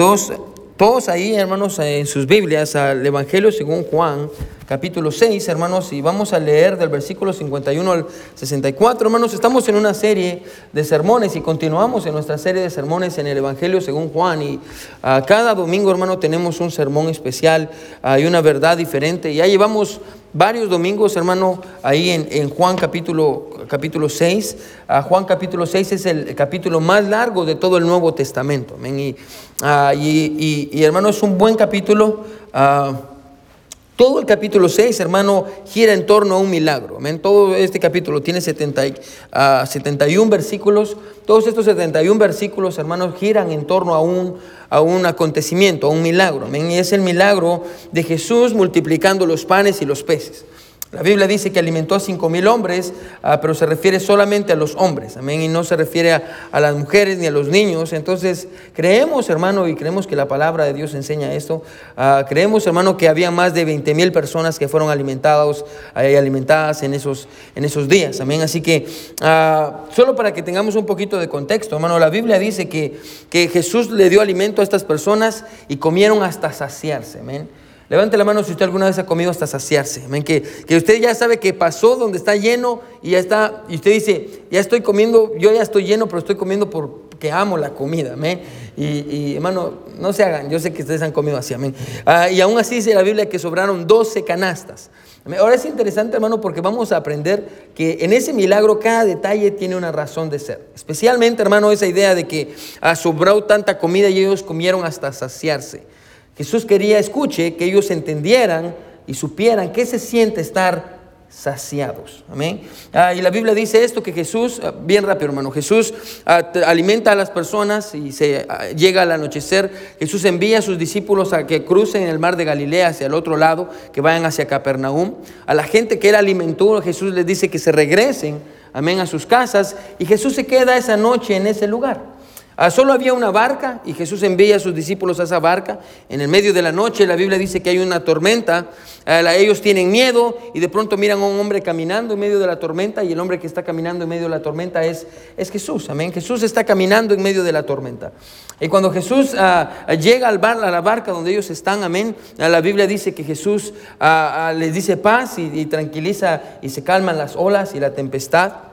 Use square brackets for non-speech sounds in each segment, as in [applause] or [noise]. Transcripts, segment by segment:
Todos, todos ahí, hermanos, en sus Biblias, al Evangelio según Juan, capítulo 6, hermanos, y vamos a leer del versículo 51 al 64. Hermanos, estamos en una serie de sermones y continuamos en nuestra serie de sermones en el Evangelio según Juan. Y ah, cada domingo, hermano, tenemos un sermón especial hay una verdad diferente. Ya llevamos varios domingos, hermano, ahí en, Juan capítulo, capítulo 6. Ah, Juan capítulo 6 es el capítulo más largo de todo el Nuevo Testamento. Ah, y, y, hermano, es un buen capítulo. Todo el capítulo 6, hermano, gira en torno a un milagro. Todo este capítulo tiene 70, 71 ah, versículos. Todos estos 71 versículos, hermanos, giran en torno a un, a un acontecimiento, a un milagro. Y es el milagro de Jesús multiplicando los panes y los peces. La Biblia dice que alimentó a cinco mil hombres, ah, pero se refiere solamente a los hombres, amén, y no se refiere a, las mujeres ni a los niños. Entonces, creemos, hermano, y creemos que la palabra de Dios enseña esto. Ah, creemos, hermano, que había más de 20 mil personas que fueron alimentados y alimentadas en esos, en esos días, amén. Así que, ah, solo para que tengamos un poquito de contexto, hermano, la Biblia dice que, que Jesús le dio alimento a estas personas y comieron hasta saciarse, amén. Levante la mano si usted alguna vez ha comido hasta saciarse. Que, que usted ya sabe que pasó donde está lleno y ya está, y usted dice, ya estoy comiendo, yo ya estoy lleno, pero estoy comiendo porque amo la comida. Amén. Y, hermano, no se hagan, yo sé que ustedes han comido así. Amén. Ah, y aún así dice la Biblia que sobraron 12 canastas. Ahora es interesante, hermano, porque vamos a aprender que en ese milagro cada detalle tiene una razón de ser. Especialmente, hermano, esa idea de que ha sobrado tanta comida y ellos comieron hasta saciarse. Jesús quería, escuche, que ellos entendieran y supieran qué se siente estar saciados. Amén. Ah, y la Biblia dice esto, que Jesús, ah, bien rápido hermano, Jesús ah, alimenta a las personas y se llega al anochecer. Jesús envía a sus discípulos a que crucen el mar de Galilea hacia el otro lado, que vayan hacia Capernaum. A la gente que él alimentó, Jesús les dice que se regresen, amén, a sus casas. Y Jesús se queda esa noche en ese lugar. Ah, solo había una barca y Jesús envía a sus discípulos a esa barca. En el medio de la noche la Biblia dice que hay una tormenta. Ah, ellos tienen miedo y de pronto miran a un hombre caminando en medio de la tormenta y el hombre que está caminando en medio de la tormenta es, es Jesús. Amén. Jesús está caminando en medio de la tormenta. Y cuando Jesús ah, llega al bar, a la barca donde ellos están, amén, la Biblia dice que Jesús les dice paz y, y tranquiliza y se calman las olas y la tempestad.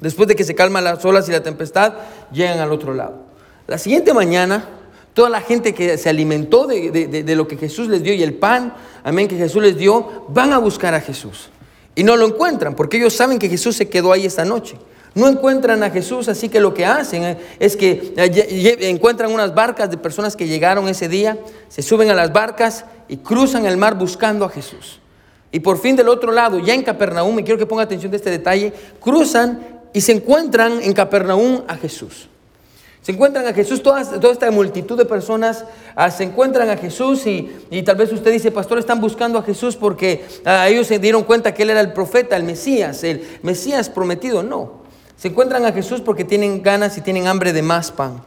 Después de que se calman las olas y la tempestad, llegan al otro lado. La siguiente mañana, toda la gente que se alimentó de, lo que Jesús les dio y el pan, amén, que Jesús les dio, van a buscar a Jesús. Y no lo encuentran, porque ellos saben que Jesús se quedó ahí esta noche. No encuentran a Jesús, así que lo que hacen eh, es que eh, encuentran unas barcas de personas que llegaron ese día, se suben a las barcas y cruzan el mar buscando a Jesús. Y por fin del otro lado, ya en Capernaum, y quiero que ponga atención de este detalle, cruzan y se encuentran en Capernaum a Jesús. Se encuentran a Jesús, toda, toda esta multitud de personas ah, se encuentran a Jesús y, tal vez usted dice, pastor, están buscando a Jesús porque ah, ellos se dieron cuenta que Él era el profeta, el Mesías, el Mesías prometido. No, se encuentran a Jesús porque tienen ganas y tienen hambre de más pan.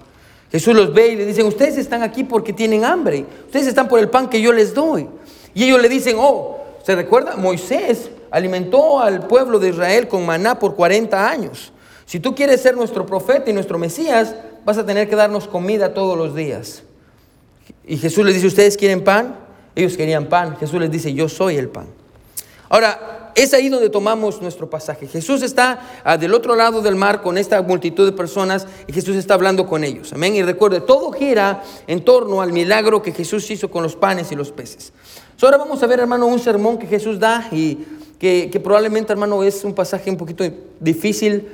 Jesús los ve y le dicen, ustedes están aquí porque tienen hambre, ustedes están por el pan que yo les doy. Y ellos le dicen, oh, ¿se recuerda? Moisés alimentó al pueblo de Israel con maná por 40 años. Si tú quieres ser nuestro profeta y nuestro Mesías, vas a tener que darnos comida todos los días. Y Jesús les dice, ¿ustedes quieren pan? Ellos querían pan. Jesús les dice, yo soy el pan. Ahora, es ahí donde tomamos nuestro pasaje. Jesús está ah, del otro lado del mar con esta multitud de personas y Jesús está hablando con ellos. Amén. Y recuerde, todo gira en torno al milagro que Jesús hizo con los panes y los peces. ahora vamos a ver, hermano, un sermón que Jesús da y que, probablemente, hermano, es un pasaje un poquito difícil,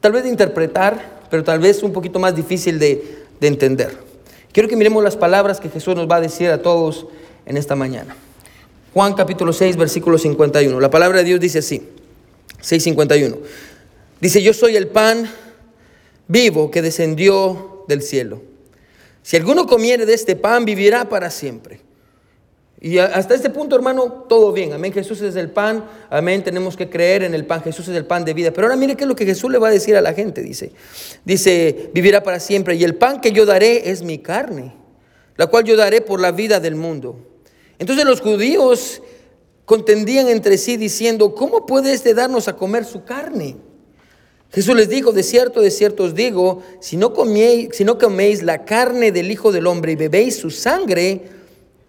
tal vez de interpretar, pero tal vez un poquito más difícil de, de entender. Quiero que miremos las palabras que Jesús nos va a decir a todos en esta mañana. Juan capítulo 6, versículo 51. La palabra de Dios dice así, 6.51. Dice, yo soy el pan vivo que descendió del cielo. Si alguno comiere de este pan, vivirá para siempre. Y hasta este punto, hermano, todo bien. Amén. Jesús es el pan. Amén. Tenemos que creer en el pan. Jesús es el pan de vida. Pero ahora mire qué es lo que Jesús le va a decir a la gente. Dice, dice, vivirá para siempre. Y el pan que yo daré es mi carne, la cual yo daré por la vida del mundo. Entonces los judíos contendían entre sí diciendo, ¿cómo puede este darnos a comer su carne? Jesús les dijo, de cierto, de cierto os digo, si no, coméis, si no coméis la carne del Hijo del Hombre y bebéis su sangre,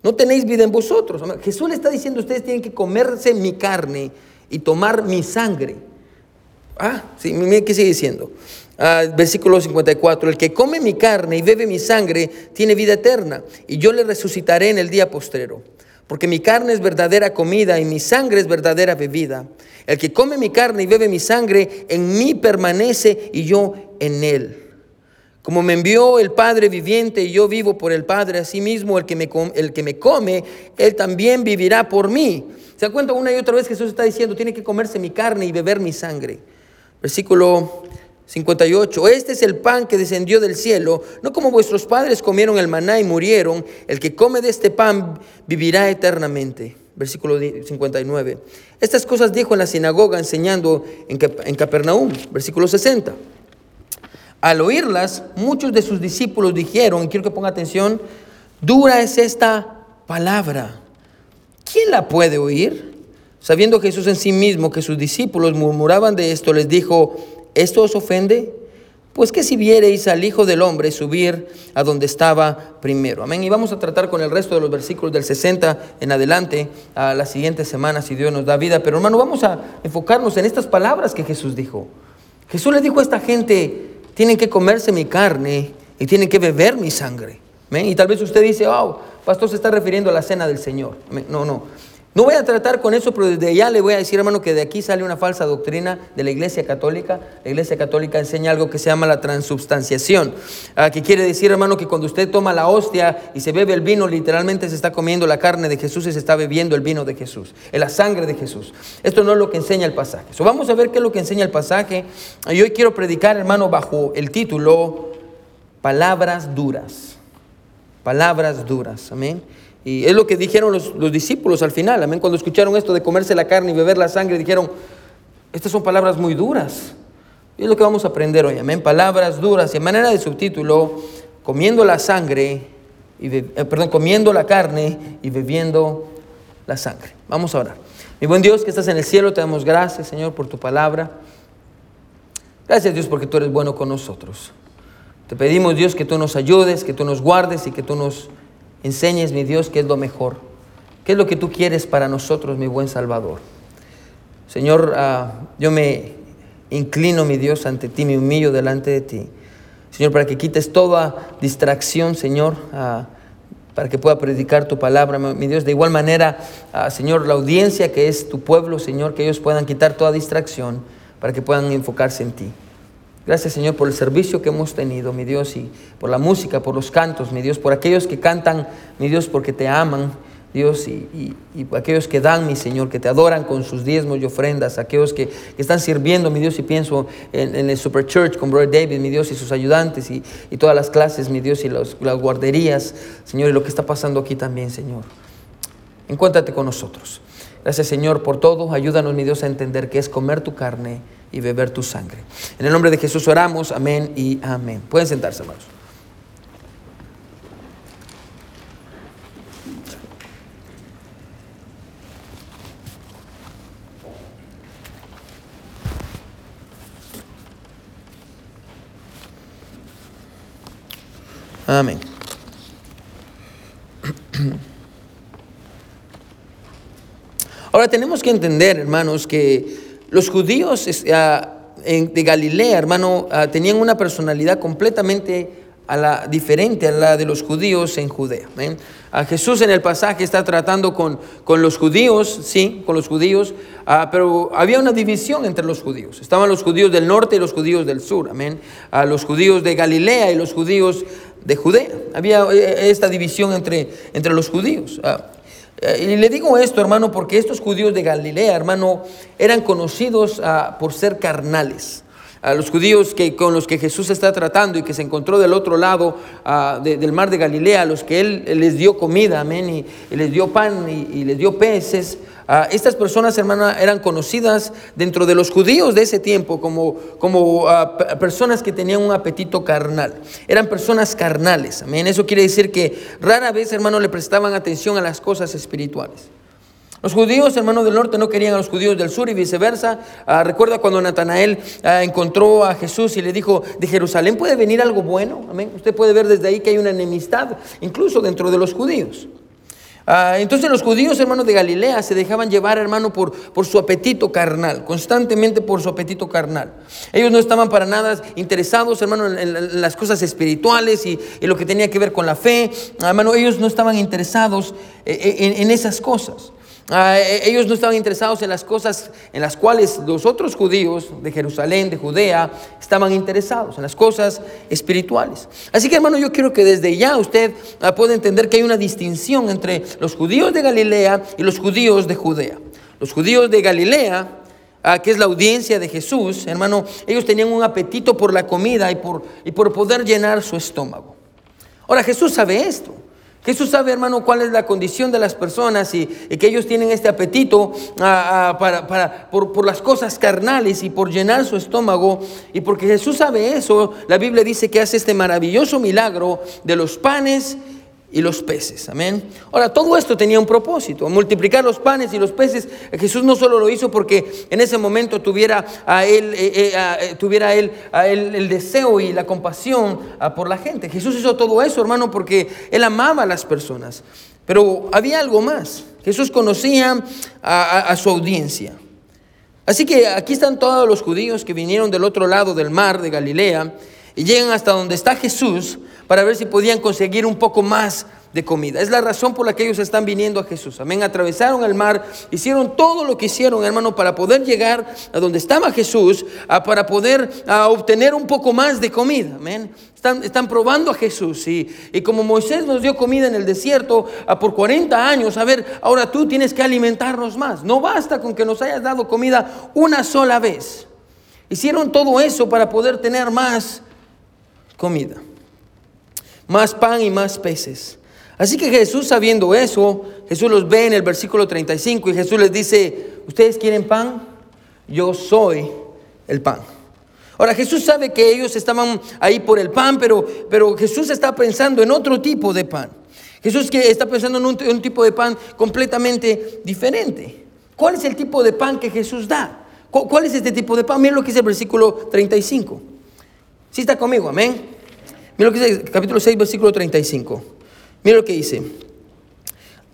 no tenéis vida en vosotros. Jesús le está diciendo, ustedes tienen que comerse mi carne y tomar mi sangre. Ah, sí, mire qué sigue diciendo. Ah, versículo 54, el que come mi carne y bebe mi sangre tiene vida eterna, y yo le resucitaré en el día postrero. Porque mi carne es verdadera comida y mi sangre es verdadera bebida. El que come mi carne y bebe mi sangre, en mí permanece y yo en él. Como me envió el Padre viviente y yo vivo por el Padre, asimismo el que me, el que me come, él también vivirá por mí. ¿Se da cuenta una y otra vez Jesús está diciendo, tiene que comerse mi carne y beber mi sangre? Versículo 58. Este es el pan que descendió del cielo, no como vuestros padres comieron el maná y murieron. El que come de este pan vivirá eternamente versículo 59. Estas cosas dijo en la sinagoga enseñando en Capernaum, versículo 60. Al oírlas, muchos de sus discípulos dijeron, y quiero que ponga atención, dura es esta palabra. ¿Quién la puede oír? Sabiendo Jesús en sí mismo que sus discípulos murmuraban de esto, les dijo, ¿esto os ofende? Pues que si viereis al Hijo del Hombre subir a donde estaba primero. Amén. Y vamos a tratar con el resto de los versículos del 60 en adelante a la siguiente semana, si Dios nos da vida. Pero hermano, vamos a enfocarnos en estas palabras que Jesús dijo. Jesús le dijo a esta gente, tienen que comerse mi carne y tienen que beber mi sangre. Y tal vez usted dice, oh, pastor se está refiriendo a la cena del Señor. No, no. No voy a tratar con eso, pero desde ya le voy a decir, hermano, que de aquí sale una falsa doctrina de la Iglesia Católica. La Iglesia Católica enseña algo que se llama la transubstanciación, ah, que quiere decir, hermano, que cuando usted toma la hostia y se bebe el vino, literalmente se está comiendo la carne de Jesús y se está bebiendo el vino de Jesús, la sangre de Jesús. Esto no es lo que enseña el pasaje. vamos a ver qué es lo que enseña el pasaje. Y hoy quiero predicar, hermano, bajo el título Palabras duras. Palabras duras. Amén. Y es lo que dijeron los, discípulos al final, amén. Cuando escucharon esto de comerse la carne y beber la sangre, dijeron, estas son palabras muy duras. Y es lo que vamos a aprender hoy, amén. Palabras duras. Y en manera de subtítulo, comiendo la sangre, y eh, perdón, comiendo la carne y bebiendo la sangre. Vamos a orar. Mi buen Dios que estás en el cielo, te damos gracias, Señor, por tu palabra. Gracias, Dios, porque tú eres bueno con nosotros. Te pedimos, Dios, que tú nos ayudes, que tú nos guardes y que tú nos enseñes, mi Dios, qué es lo mejor, qué es lo que tú quieres para nosotros, mi buen Salvador. Señor, ah, yo me inclino, mi Dios, ante ti, me humillo delante de ti. Señor, para que quites toda distracción, Señor, ah, para que pueda predicar tu palabra, mi Dios. De igual manera, ah, Señor, la audiencia que es tu pueblo, Señor, que ellos puedan quitar toda distracción para que puedan enfocarse en ti. Gracias Señor por el servicio que hemos tenido, mi Dios, y por la música, por los cantos, mi Dios, por aquellos que cantan, mi Dios, porque te aman, Dios, y, aquellos que dan, mi Señor, que te adoran con sus diezmos y ofrendas, aquellos que, están sirviendo, mi Dios, y pienso en, el Super Church con Brother David, mi Dios, y sus ayudantes, y, todas las clases, mi Dios, y las guarderías, Señor, y lo que está pasando aquí también, Señor. Encuéntrate con nosotros. Gracias, Señor, por todo. Ayúdanos, mi Dios, a entender que es comer tu carne y beber tu sangre. En el nombre de Jesús oramos, amén y amén. Pueden sentarse, hermanos. Amén. [clears throat] Ahora tenemos que entender, hermanos, que los judíos ah, de Galilea, hermano, ah, tenían una personalidad completamente a la, diferente a la de los judíos en Judea. A Jesús en el pasaje está tratando con, con los judíos, sí, con los judíos, ah, pero había una división entre los judíos. Estaban los judíos del norte y los judíos del sur, amén. A los judíos de Galilea y los judíos de Judea. Había eh, esta división entre, entre los judíos. Eh, y le digo esto, hermano, porque estos judíos de Galilea, hermano, eran conocidos ah, por ser carnales. A los judíos que, con los que Jesús está tratando y que se encontró del otro lado ah, del mar de Galilea, a los que Él, les dio comida, amén, y, les dio pan y les dio peces, Ah, estas personas, hermana, eran conocidas dentro de los judíos de ese tiempo como, como ah, personas que tenían un apetito carnal. Eran personas carnales. Amén. Eso quiere decir que rara vez, hermano, le prestaban atención a las cosas espirituales. Los judíos, hermanos del norte, no querían a los judíos del sur y viceversa. Ah, recuerda cuando Natanael ah, encontró a Jesús y le dijo, de Jerusalén puede venir algo bueno. Amén. Usted puede ver desde ahí que hay una enemistad, incluso dentro de los judíos. Ah, entonces los judíos, hermanos de Galilea, se dejaban llevar, hermano, por, por su apetito carnal, constantemente por su apetito carnal. Ellos no estaban para nada interesados, hermano, en, las cosas espirituales y, lo que tenía que ver con la fe. Hermano, ellos no estaban interesados eh, eh, en esas cosas. Ah, e, ellos no estaban interesados en las cosas en las cuales los otros judíos de Jerusalén, de Judea, estaban interesados, en las cosas espirituales. Así que hermano, yo quiero que desde ya usted ah, pueda entender que hay una distinción entre los judíos de Galilea y los judíos de Judea. Los judíos de Galilea, ah, que es la audiencia de Jesús, hermano, ellos tenían un apetito por la comida y por, y por poder llenar su estómago. Ahora Jesús sabe esto. Jesús sabe, hermano, cuál es la condición de las personas y, que ellos tienen este apetito ah, ah, para, por, por, las cosas carnales y por llenar su estómago. Y porque Jesús sabe eso, la Biblia dice que hace este maravilloso milagro de los panes y los peces. Amén. Ahora, todo esto tenía un propósito, multiplicar los panes y los peces. Jesús no solo lo hizo porque en ese momento tuviera a él, eh, eh, eh, tuviera él, a él el deseo y la compasión ah, por la gente. Jesús hizo todo eso, hermano, porque él amaba a las personas. Pero había algo más. Jesús conocía a su audiencia. Así que aquí están todos los judíos que vinieron del otro lado del mar de Galilea y llegan hasta donde está Jesús para ver si podían conseguir un poco más de comida. Es la razón por la que ellos están viniendo a Jesús. Amén. Atravesaron el mar, hicieron todo lo que hicieron, hermano, para poder llegar a donde estaba Jesús, para poder obtener un poco más de comida. Amén. Están, están probando a Jesús. Y, y, como Moisés nos dio comida en el desierto por 40 años, a ver, ahora tú tienes que alimentarnos más. No basta con que nos hayas dado comida una sola vez. Hicieron todo eso para poder tener más comida más pan y más peces. Así que Jesús sabiendo eso, Jesús los ve en el versículo 35 y Jesús les dice, ¿ustedes quieren pan? Yo soy el pan. Ahora Jesús sabe que ellos estaban ahí por el pan, pero, pero Jesús está pensando en otro tipo de pan. Jesús que está pensando en un, tipo de pan completamente diferente. ¿Cuál es el tipo de pan que Jesús da? ¿Cuál es este tipo de pan? Miren lo que dice el versículo 35. Si está conmigo, amén. Mira lo que dice, capítulo 6, versículo 35. Mira lo que dice.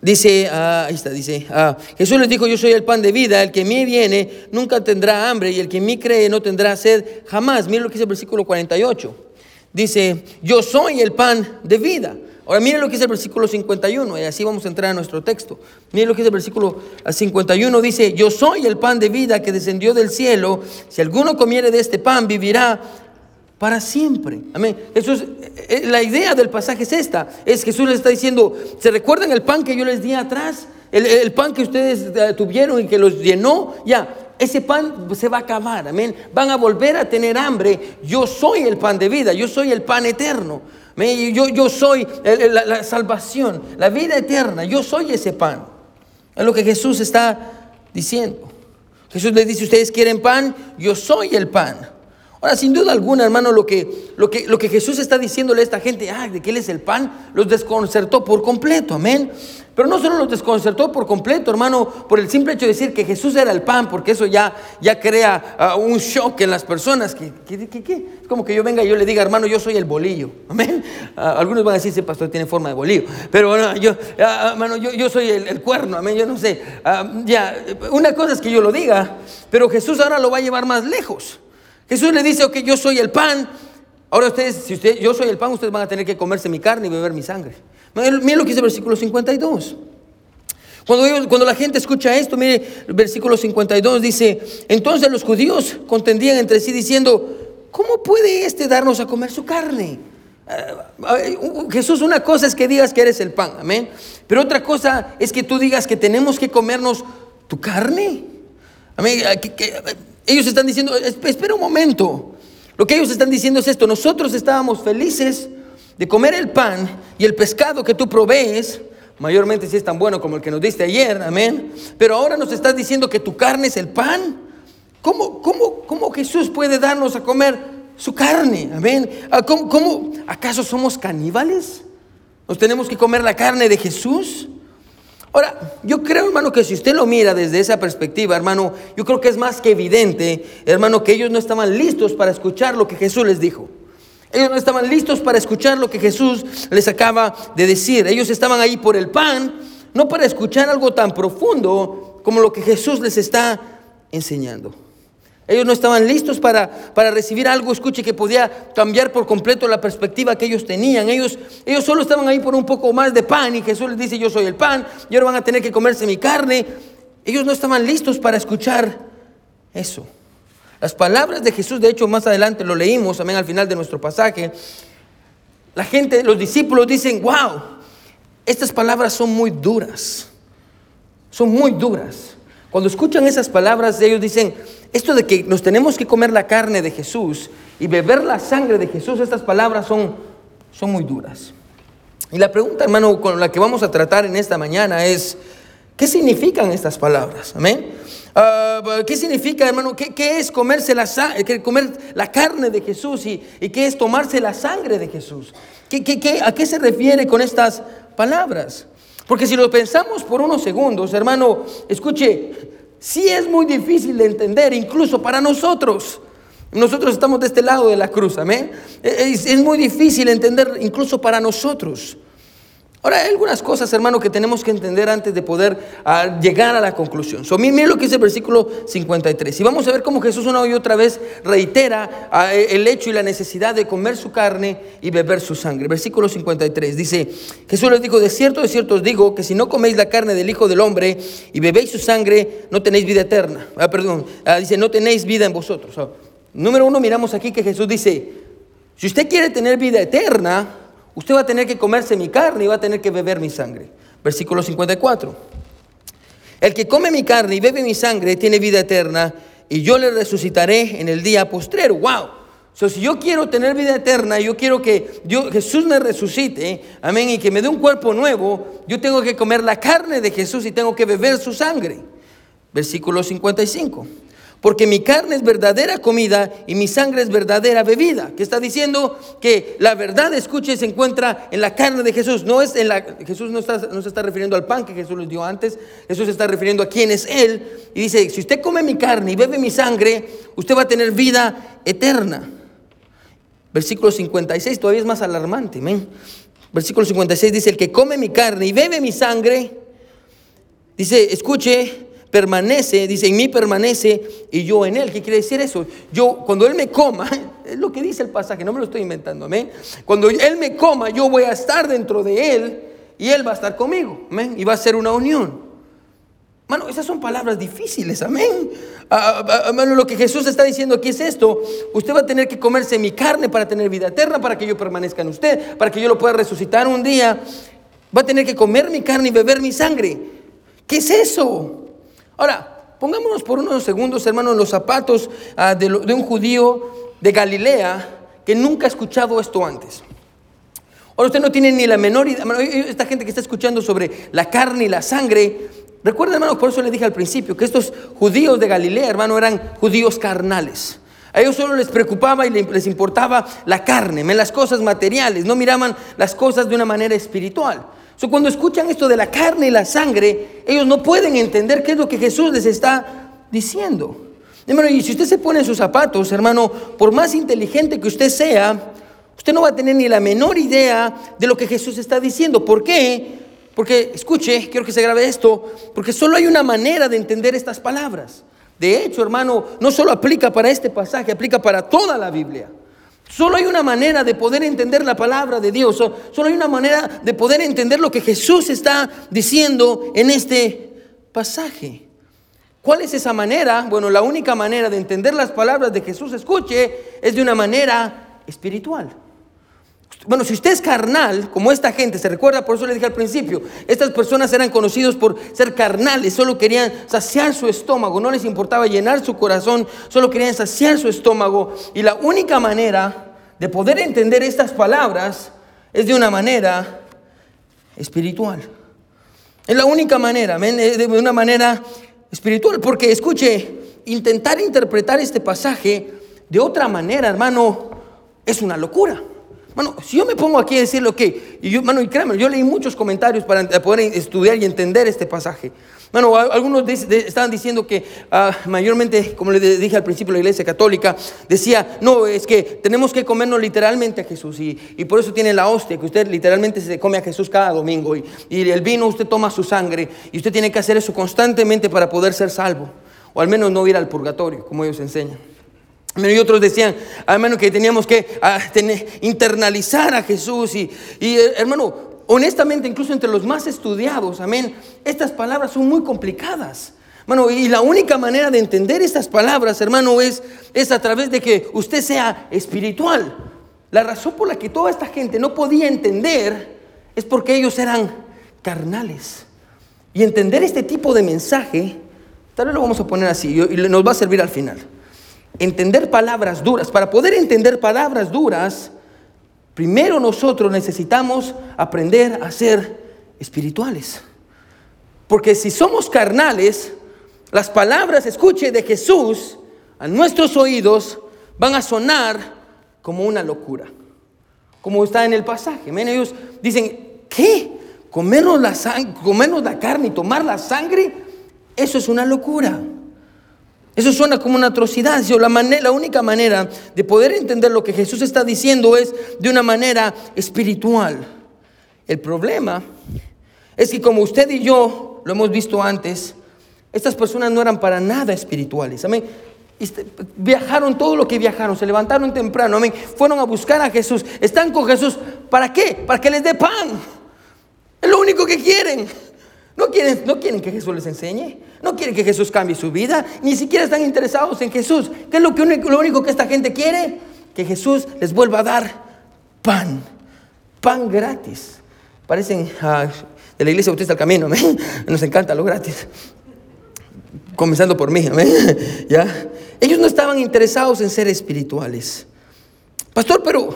Dice, ah, ahí está, dice, ah, Jesús les dijo, yo soy el pan de vida, el que en mí viene nunca tendrá hambre y el que en mí cree no tendrá sed jamás. Mira lo que dice el versículo 48. Dice, yo soy el pan de vida. Ahora miren lo que dice el versículo 51 y así vamos a entrar a nuestro texto. Miren lo que dice el versículo 51, dice, yo soy el pan de vida que descendió del cielo, si alguno comiere de este pan vivirá para siempre. Amén. Eso es, eh, la idea del pasaje es esta. Es Jesús les está diciendo, ¿se recuerdan el pan que yo les di atrás? El, pan que ustedes eh, tuvieron y que los llenó, ya, ese pan se va a acabar, amén. Van a volver a tener hambre. Yo soy el pan de vida, yo soy el pan eterno. Yo, soy la, la salvación, la vida eterna, yo soy ese pan. Es lo que Jesús está diciendo. Jesús les dice, ustedes quieren pan, yo soy el pan. Ahora, sin duda alguna, hermano, lo que, lo que, lo que Jesús está diciéndole a esta gente, ah, de que Él es el pan, los desconcertó por completo, amén. Pero no solo los desconcertó por completo, hermano, por el simple hecho de decir que Jesús era el pan, porque eso ya, ya crea ah, un shock en las personas. que Es como que yo venga y yo le diga, hermano, yo soy el bolillo, [laughs] amén. Ah, algunos van a decir, ese pastor tiene forma de bolillo, pero bueno, yo, hermano, yo, yo soy el, el, cuerno, amén, yo no sé. ya, una cosa es que yo lo diga, pero Jesús ahora lo va a llevar más lejos. Jesús le dice, ok, yo soy el pan. Ahora ustedes, si usted, yo soy el pan, ustedes van a tener que comerse mi carne y beber mi sangre. Miren lo que dice el versículo 52. Cuando, cuando la gente escucha esto, mire el versículo 52 dice, entonces los judíos contendían entre sí diciendo, ¿cómo puede este darnos a comer su carne? Eh, Jesús, una cosa es que digas que eres el pan, amén. Pero otra cosa es que tú digas que tenemos que comernos tu carne. Amén. Ellos están diciendo, espera un momento. Lo que ellos están diciendo es esto, nosotros estábamos felices de comer el pan y el pescado que tú provees, mayormente si es tan bueno como el que nos diste ayer, amén. Pero ahora nos estás diciendo que tu carne es el pan. ¿Cómo, cómo, cómo Jesús puede darnos a comer su carne? Amén. Ah, ¿Cómo, ¿Cómo, acaso somos caníbales? ¿Nos tenemos que comer la carne de Jesús? Ahora, yo creo, hermano, que si usted lo mira desde esa perspectiva, hermano, yo creo que es más que evidente, hermano, que ellos no estaban listos para escuchar lo que Jesús les dijo. Ellos no estaban listos para escuchar lo que Jesús les acaba de decir. Ellos estaban ahí por el pan, no para escuchar algo tan profundo como lo que Jesús les está enseñando. Ellos no estaban listos para, para, recibir algo, escuche, que podía cambiar por completo la perspectiva que ellos tenían. Ellos, ellos solo estaban ahí por un poco más de pan y Jesús les dice, yo soy el pan y ahora van a tener que comerse mi carne. Ellos no estaban listos para escuchar eso. Las palabras de Jesús, de hecho, más adelante lo leímos, también al final de nuestro pasaje. La gente, los discípulos dicen, wow, estas palabras son muy duras. Son muy duras. Cuando escuchan esas palabras, ellos dicen, esto de que nos tenemos que comer la carne de Jesús y beber la sangre de Jesús, estas palabras son, son muy duras. Y la pregunta, hermano, con la que vamos a tratar en esta mañana es, ¿qué significan estas palabras? Amén. Ah, ¿Qué significa, hermano? ¿Qué, es comerse la, comer la carne de Jesús y, qué es tomarse la sangre de Jesús? ¿Qué, a qué se refiere con estas palabras? Porque si lo pensamos por unos segundos, hermano, escuche, sí es muy difícil de entender, incluso para nosotros. Nosotros estamos de este lado de la cruz, amén. Es, es muy difícil entender incluso para nosotros. Ahora, hay algunas cosas, hermano, que tenemos que entender antes de poder ah, llegar a la conclusión. So, miren lo que dice el versículo 53. Y vamos a ver cómo Jesús una y otra vez reitera ah, e, el hecho y la necesidad de comer su carne y beber su sangre. Versículo 53 dice, Jesús les dijo, de cierto, de cierto os digo, que si no coméis la carne del Hijo del Hombre y bebéis su sangre, no tenéis vida eterna. Ah, perdón, dice, no tenéis vida en vosotros. número uno, miramos aquí que Jesús dice, si usted quiere tener vida eterna, Usted va a tener que comerse mi carne y va a tener que beber mi sangre. Versículo 54. El que come mi carne y bebe mi sangre tiene vida eterna y yo le resucitaré en el día postrero. ¡Wow! So, si yo quiero tener vida eterna, yo quiero que Jesús me resucite, amén, y que me dé un cuerpo nuevo, yo tengo que comer la carne de Jesús y tengo que beber su sangre. Versículo 55 porque mi carne es verdadera comida y mi sangre es verdadera bebida. Que está diciendo que la verdad, escuche, se encuentra en la carne de Jesús. No es en la Jesús no, está, no se está refiriendo al pan que Jesús les dio antes. Jesús se está refiriendo a quién es él y dice, si usted come mi carne y bebe mi sangre, usted va a tener vida eterna. Versículo 56 todavía es más alarmante, Versículo 56 dice, el que come mi carne y bebe mi sangre, dice, escuche, permanece, dice, en mí permanece y yo en él. ¿Qué quiere decir eso? Yo, cuando él me coma, [laughs] es lo que dice el pasaje, no me lo estoy inventando, amén. Cuando él me coma, yo voy a estar dentro de él y él va a estar conmigo, amén. Y va a ser una unión. Mano, esas son palabras difíciles, amén. Ah, ah, ah, lo que Jesús está diciendo aquí es esto. Usted va a tener que comerse mi carne para tener vida eterna, para que yo permanezca en usted, para que yo lo pueda resucitar un día. Va a tener que comer mi carne y beber mi sangre. ¿Qué es eso? Ahora, pongámonos por unos segundos, hermanos, los zapatos ah, de, un judío de Galilea que nunca ha escuchado esto antes. Ahora usted no tiene ni la menor idea, esta gente que está escuchando sobre la carne y la sangre, recuerda hermano, por eso le dije al principio, que estos judíos de Galilea, hermano, eran judíos carnales. A ellos solo les preocupaba y les importaba la carne, las cosas materiales, no miraban las cosas de una manera espiritual cuando escuchan esto de la carne y la sangre, ellos no pueden entender qué es lo que Jesús les está diciendo. Y si usted se pone en sus zapatos, hermano, por más inteligente que usted sea, usted no va a tener ni la menor idea de lo que Jesús está diciendo. ¿Por qué? Porque, escuche, quiero que se grabe esto, porque solo hay una manera de entender estas palabras. De hecho, hermano, no solo aplica para este pasaje, aplica para toda la Biblia. Solo hay una manera de poder entender la palabra de Dios. Solo hay una manera de poder entender lo que Jesús está diciendo en este pasaje. ¿Cuál es esa manera? Bueno, la única manera de entender las palabras de Jesús, escuche, es de una manera espiritual. Bueno, si usted es carnal, como esta gente, se recuerda, por eso le dije al principio, estas personas eran conocidos por ser carnales, solo querían saciar su estómago, no les importaba llenar su corazón, solo querían saciar su estómago. Y la única manera de poder entender estas palabras es de una manera espiritual. Es la única manera, de una manera espiritual, porque escuche, intentar interpretar este pasaje de otra manera, hermano, es una locura. Bueno, si yo me pongo aquí a decir lo que, y yo, mano, y créanme, yo leí muchos comentarios para poder estudiar y entender este pasaje. Bueno, algunos estaban diciendo que ah, mayormente, como le dije al principio, la iglesia católica decía, no, es que tenemos que comernos literalmente a Jesús y, por eso tiene la hostia, que usted literalmente se come a Jesús cada domingo y, y el vino usted toma su sangre y usted tiene que hacer eso constantemente para poder ser salvo o al menos no ir al purgatorio, como ellos enseñan. Y otros decían, hermano, que teníamos que ah, internalizar a Jesús. Y, eh, hermano, honestamente, incluso entre los más estudiados, amén, estas palabras son muy complicadas. Hermano, y la única manera de entender estas palabras, hermano, es, es a través de que usted sea espiritual. La razón por la que toda esta gente no podía entender es porque ellos eran carnales. Y entender este tipo de mensaje, tal vez lo vamos a poner así, y nos va a servir al final entender palabras duras. Para poder entender palabras duras, primero nosotros necesitamos aprender a ser espirituales. Porque si somos carnales, las palabras, escuche, de Jesús a nuestros oídos van a sonar como una locura. Como está en el pasaje. Ellos dicen, ¿qué? ¿Comernos la, comernos la carne y tomar la sangre? Eso es una locura. Eso suena como una atrocidad. La, la única manera de poder entender lo que Jesús está diciendo es de una manera espiritual. El problema es que como usted y yo lo hemos visto antes, estas personas no eran para nada espirituales. Amén. Este, viajaron todo lo que viajaron, se levantaron temprano. Fueron a buscar a Jesús, están con Jesús. ¿Para qué? Para que les dé pan. Es lo único que quieren. No quieren, no quieren que Jesús les enseñe, no quieren que Jesús cambie su vida, ni siquiera están interesados en Jesús. ¿Qué es lo, que, lo único que esta gente quiere? Que Jesús les vuelva a dar pan, pan gratis. Parecen ah, de la iglesia bautista al camino, [laughs] nos encanta lo gratis. Comenzando por mí, [laughs] ¿ya? Ellos no estaban interesados en ser espirituales. Pastor, pero,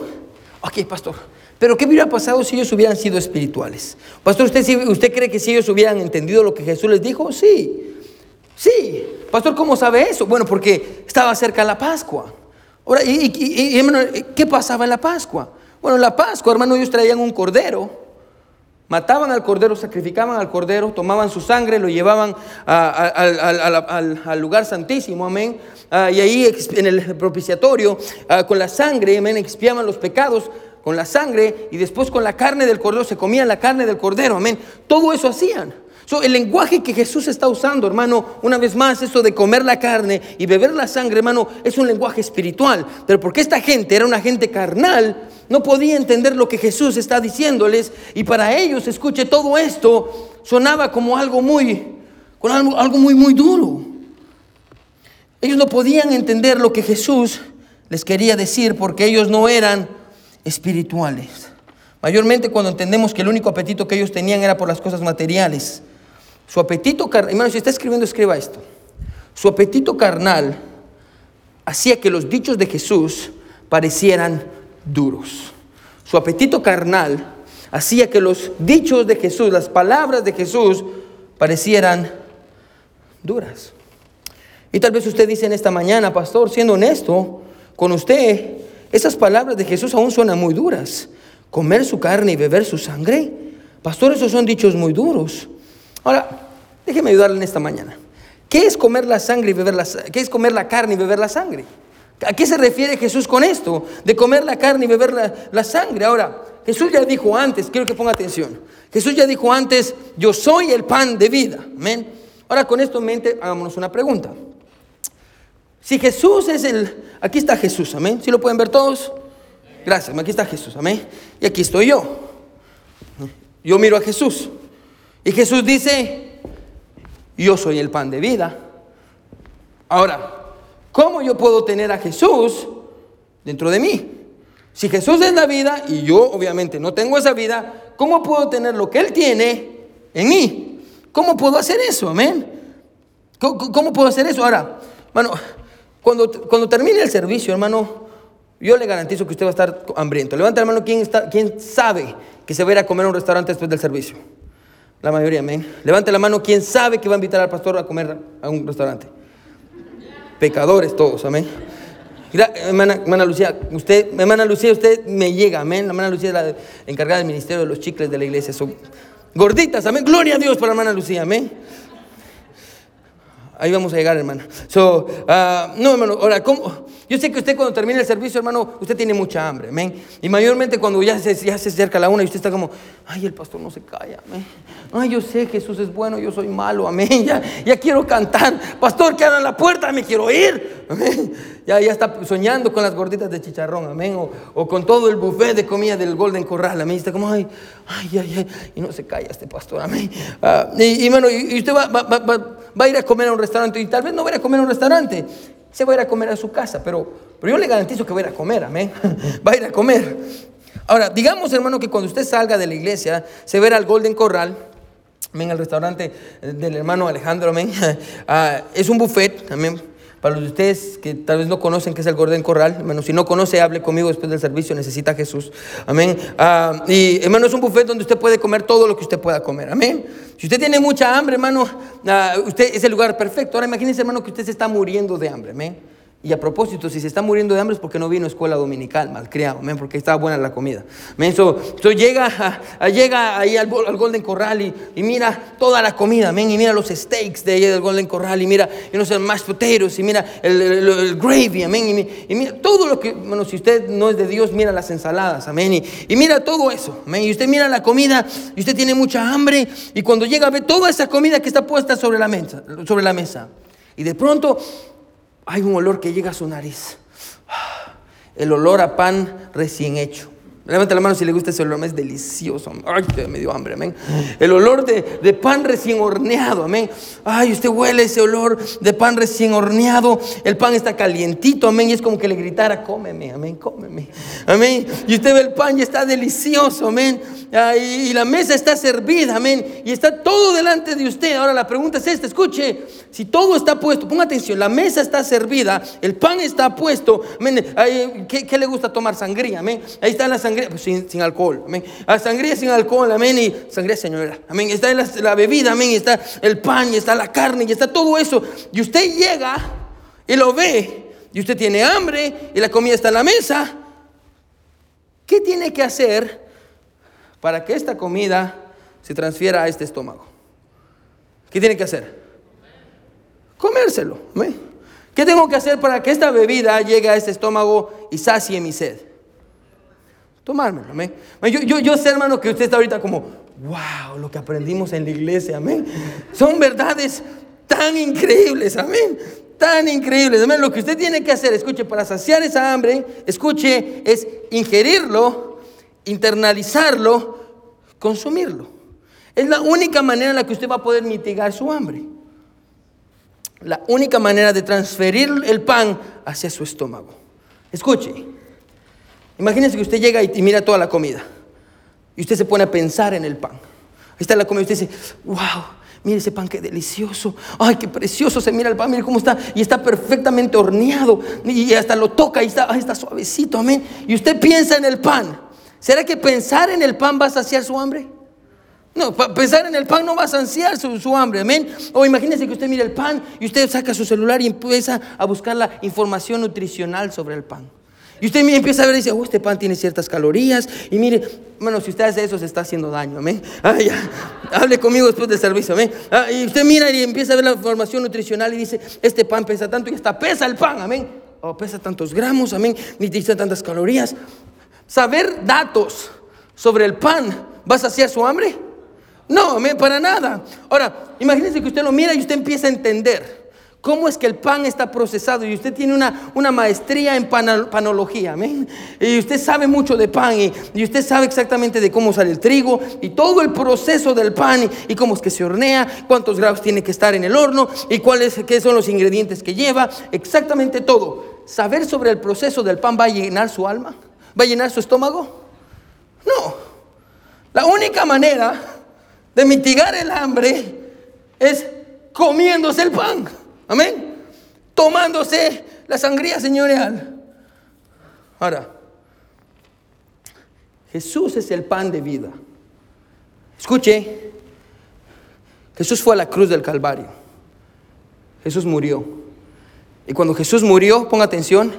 ok, pastor, pero ¿qué hubiera pasado si ellos hubieran sido espirituales? Pastor, ¿usted, ¿usted cree que si ellos hubieran entendido lo que Jesús les dijo? Sí, sí. Pastor, ¿cómo sabe eso? Bueno, porque estaba cerca la Pascua. Ahora, ¿y, qué pasaba en la Pascua? Bueno, en la Pascua, hermano, ellos traían un cordero, mataban al cordero, sacrificaban al cordero, tomaban su sangre, lo llevaban al, lugar santísimo, amén. Ah, y ahí en el propiciatorio, ah, con la sangre, amén, expiaban los pecados con la sangre y después con la carne del cordero, se comían la carne del cordero, amén. Todo eso hacían. el lenguaje que Jesús está usando, hermano, una vez más, eso de comer la carne y beber la sangre, hermano, es un lenguaje espiritual. Pero porque esta gente era una gente carnal, no podía entender lo que Jesús está diciéndoles y para ellos, escuche, todo esto sonaba como algo muy, con algo, algo muy, muy duro. Ellos no podían entender lo que Jesús les quería decir porque ellos no eran espirituales. Mayormente cuando entendemos que el único apetito que ellos tenían era por las cosas materiales. Su apetito carnal, hermano, si está escribiendo, escriba esto. Su apetito carnal hacía que los dichos de Jesús parecieran duros. Su apetito carnal hacía que los dichos de Jesús, las palabras de Jesús, parecieran duras. Y tal vez usted dice en esta mañana, pastor, siendo honesto con usted, esas palabras de Jesús aún suenan muy duras. Comer su carne y beber su sangre. Pastor, esos son dichos muy duros. Ahora, déjeme ayudarle en esta mañana. ¿Qué es comer la sangre y beber la ¿Qué es comer la carne y beber la sangre? ¿A qué se refiere Jesús con esto? De comer la carne y beber la, la sangre. Ahora, Jesús ya dijo antes, quiero que ponga atención. Jesús ya dijo antes, yo soy el pan de vida. Amén. Ahora con esto en mente, hagámonos una pregunta. Si Jesús es el... Aquí está Jesús, amén. ¿Sí lo pueden ver todos? Gracias, aquí está Jesús, amén. Y aquí estoy yo. Yo miro a Jesús. Y Jesús dice, yo soy el pan de vida. Ahora, ¿cómo yo puedo tener a Jesús dentro de mí? Si Jesús es la vida y yo obviamente no tengo esa vida, ¿cómo puedo tener lo que Él tiene en mí? ¿Cómo puedo hacer eso? Amén. ¿Cómo, puedo hacer eso? Ahora, bueno, cuando, cuando termine el servicio, hermano, yo le garantizo que usted va a estar hambriento. Levanta la mano, ¿quién, está, quién sabe que se va a ir a comer a un restaurante después del servicio? La mayoría, amén. Levante la mano, ¿quién sabe que va a invitar al pastor a comer a un restaurante? Pecadores todos, amén. Hermana, Lucía, usted, hermana Lucía, usted me llega, amén. La hermana Lucía es la encargada del ministerio de los chicles de la iglesia. Son gorditas, amén. Gloria a Dios por la hermana Lucía, amén. Ahí vamos a llegar, hermano. So, ah, no, hermano, ahora, ¿cómo? Yo sé que usted cuando termina el servicio, hermano, usted tiene mucha hambre, amén. Y mayormente cuando ya se, ya se acerca la una y usted está como, ay, el pastor no se calla, amén. Ay, yo sé, Jesús es bueno, yo soy malo, amén. [laughs] Ya, ya quiero cantar. Pastor, que abran la puerta, me quiero ir. Amén. Ya, ya está soñando con las gorditas de chicharrón, amén. O, o con todo el buffet de comida del Golden Corral, amén. Y está como, ay, ay, ay, ay. Y no se calla este pastor, amén. Ah, y, bueno, y, usted va, va, va, va, a ir a comer a un restaurante y tal vez no va a ir a comer a un restaurante. Se va a ir a comer a su casa, pero, pero yo le garantizo que va a ir a comer, amén. [laughs] Va a ir a comer. Ahora, digamos, hermano, que cuando usted salga de la iglesia, se verá al Golden Corral Amén, al restaurante del hermano Alejandro, amén. [laughs] Ah, es un buffet, amén. Para los de ustedes que tal vez no conocen qué es el Gordon Corral, hermano, si no conoce, hable conmigo después del servicio, necesita Jesús. Amén. Ah, y hermano, es un buffet donde usted puede comer todo lo que usted pueda comer. Amén. Si usted tiene mucha hambre, hermano, ah, usted es el lugar perfecto. Ahora imagínese, hermano, que usted se está muriendo de hambre. Amén. Y a propósito, si se está muriendo de hambre es porque no vino a escuela dominical, malcriado, porque estaba buena la comida. Eso, llega, [laughs] llega ahí al, Golden Corral y, mira toda la comida, y mira los steaks de ahí del Golden Corral, y mira, y no sé, mashed potatoes, y mira el, gravy, amén, y, mira todo lo que, bueno, si usted no es de Dios, mira las ensaladas, amén, y, mira todo eso, amén, y usted mira la comida, y usted tiene mucha hambre, y cuando llega a ver toda esa comida que está puesta sobre la mesa, sobre la mesa, y de pronto hay un olor que llega a su nariz. El olor a pan recién hecho. Levanta la mano si le gusta ese olor, es delicioso. Ay, me dio hambre, amén. El olor de, de, pan recién horneado, amén. Ay, usted huele ese olor de pan recién horneado. El pan está calientito, amén. Y es como que le gritara, cómeme, amén, cómeme. Amén. Y usted ve el pan y está delicioso, amén. y la mesa está servida, amén. Y está todo delante de usted. Ahora la pregunta es esta, escuche. Si todo está puesto, ponga atención, la mesa está servida, el pan está puesto. ¿qué, ¿qué, le gusta tomar? Sangría, amén. Ahí está la sangría pues, sin, alcohol. La sangría sin alcohol, amén. Y sangría señora, amén. Está la, la bebida, amén. Está el pan, y está la carne, y está todo eso. Y usted llega y lo ve, y usted tiene hambre, y la comida está en la mesa. ¿Qué tiene que hacer para que esta comida se transfiera a este estómago? ¿Qué tiene que hacer? Comérselo. amén. ¿Qué tengo que hacer para que esta bebida llegue a este estómago y sacie mi sed? tomármelo, amén. Yo, yo, yo sé, hermano, que usted está ahorita como, wow, lo que aprendimos en la iglesia, amén. Son verdades tan increíbles, amén. Tan increíbles. Lo que usted tiene que hacer, escuche, para saciar esa hambre, escuche, es ingerirlo, internalizarlo, consumirlo. Es la única manera en la que usted va a poder mitigar su hambre. La única manera de transferir el pan hacia su estómago. Escuche, Imagínense que usted llega y, mira toda la comida. Y usted se pone a pensar en el pan. Ahí está la comida y usted dice, wow, mire ese pan, qué delicioso. Ay, qué precioso se mira el pan, mire cómo está. Y está perfectamente horneado. Y hasta lo toca y está, está suavecito, amén. Y usted piensa en el pan. ¿Será que pensar en el pan va a saciar su hambre? No, pensar en el pan no va a saciar su, hambre, amén. O imagínese que usted mira el pan y usted saca su celular y empieza a buscar la información nutricional sobre el pan. Y usted empieza a ver y dice, oh, este pan tiene ciertas calorías. Y mire, bueno, si usted hace eso, se está haciendo daño, amén. Ah, Hable conmigo después del servicio, amén. Ah, y usted mira y empieza a ver la información nutricional y dice, este pan pesa tanto y hasta pesa el pan, amén. O oh, pesa tantos gramos, amén. Ni dice tantas calorías. Saber datos sobre el pan va a saciar su hambre. No, para nada. Ahora, imagínese que usted lo mira y usted empieza a entender cómo es que el pan está procesado y usted tiene una, una maestría en panología, amén. Y usted sabe mucho de pan y, usted sabe exactamente de cómo sale el trigo y todo el proceso del pan y, cómo es que se hornea, cuántos grados tiene que estar en el horno y cuáles qué son los ingredientes que lleva, exactamente todo. Saber sobre el proceso del pan va a llenar su alma, va a llenar su estómago. No. La única manera de mitigar el hambre es comiéndose el pan. Amén. Tomándose la sangría señorial. Ahora, Jesús es el pan de vida. Escuche, Jesús fue a la cruz del Calvario. Jesús murió. Y cuando Jesús murió, ponga atención,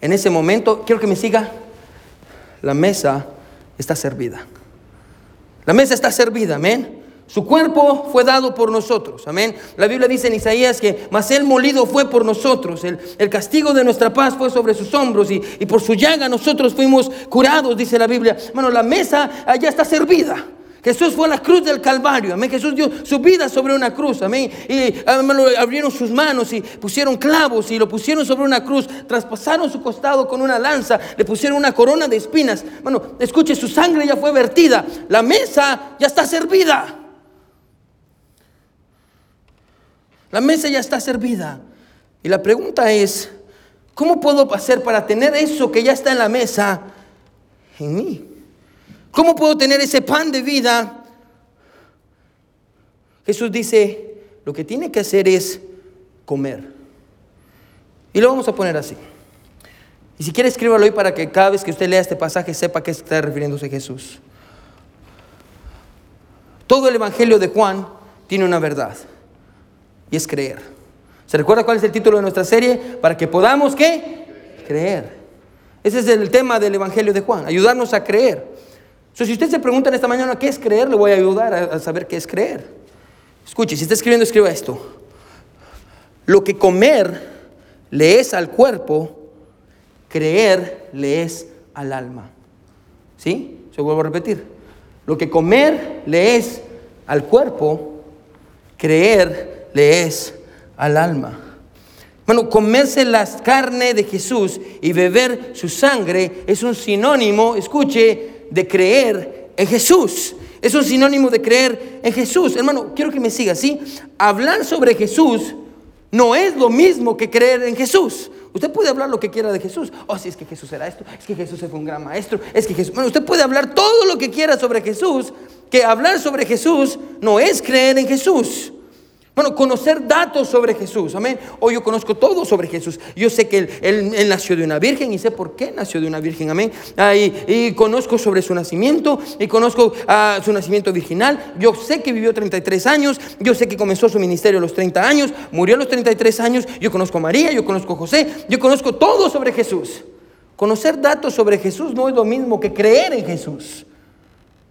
en ese momento, quiero que me siga, la mesa está servida. La mesa está servida, amén. Su cuerpo fue dado por nosotros, amén. La Biblia dice en Isaías que, mas el molido fue por nosotros, el, castigo de nuestra paz fue sobre sus hombros y, y, por su llaga nosotros fuimos curados, dice la Biblia. Bueno, la mesa ya está servida. Jesús fue a la cruz del Calvario, amén. Jesús dio su vida sobre una cruz, amén. Y abrieron sus manos y pusieron clavos y lo pusieron sobre una cruz, traspasaron su costado con una lanza, le pusieron una corona de espinas. Bueno, escuche, su sangre ya fue vertida, la mesa ya está servida. La mesa ya está servida. Y la pregunta es, ¿cómo puedo hacer para tener eso que ya está en la mesa en mí? ¿Cómo puedo tener ese pan de vida? Jesús dice, lo que tiene que hacer es comer. Y lo vamos a poner así. Y si quiere escríbalo hoy para que cada vez que usted lea este pasaje sepa a qué está refiriéndose Jesús. Todo el Evangelio de Juan tiene una verdad y es creer. ¿Se recuerda cuál es el título de nuestra serie? Para que podamos qué? Creer. Ese es el tema del Evangelio de Juan, ayudarnos a creer. Si usted se pregunta en esta mañana qué es creer, le voy a ayudar a, saber qué es creer. Escuche, si está escribiendo, escriba esto. Lo que comer le es al cuerpo, creer le es al alma. ¿Sí? Se vuelvo a repetir. Lo que comer le es al cuerpo, creer le es al alma. Bueno, comerse la carne de Jesús y beber su sangre es un sinónimo, escuche, de creer en Jesús. Es un sinónimo de creer en Jesús. Hermano, quiero que me siga, ¿sí? Hablar sobre Jesús no es lo mismo que creer en Jesús. Usted puede hablar lo que quiera de Jesús. Oh, si es que Jesús era esto, es que Jesús fue un gran maestro, es que Jesús... Bueno, usted puede hablar todo lo que quiera sobre Jesús, que hablar sobre Jesús no es creer en Jesús. Bueno, conocer datos sobre Jesús, amén. Hoy yo conozco todo sobre Jesús. Yo sé que él, nació de una virgen y sé por qué nació de una virgen, amén. Ah, y, conozco sobre su nacimiento y conozco ah, su nacimiento virginal. Yo sé que vivió 33 años. Yo sé que comenzó su ministerio a los 30 años, murió a los 33 años. Yo conozco a María, yo conozco a José, yo conozco todo sobre Jesús. Conocer datos sobre Jesús no es lo mismo que creer en Jesús.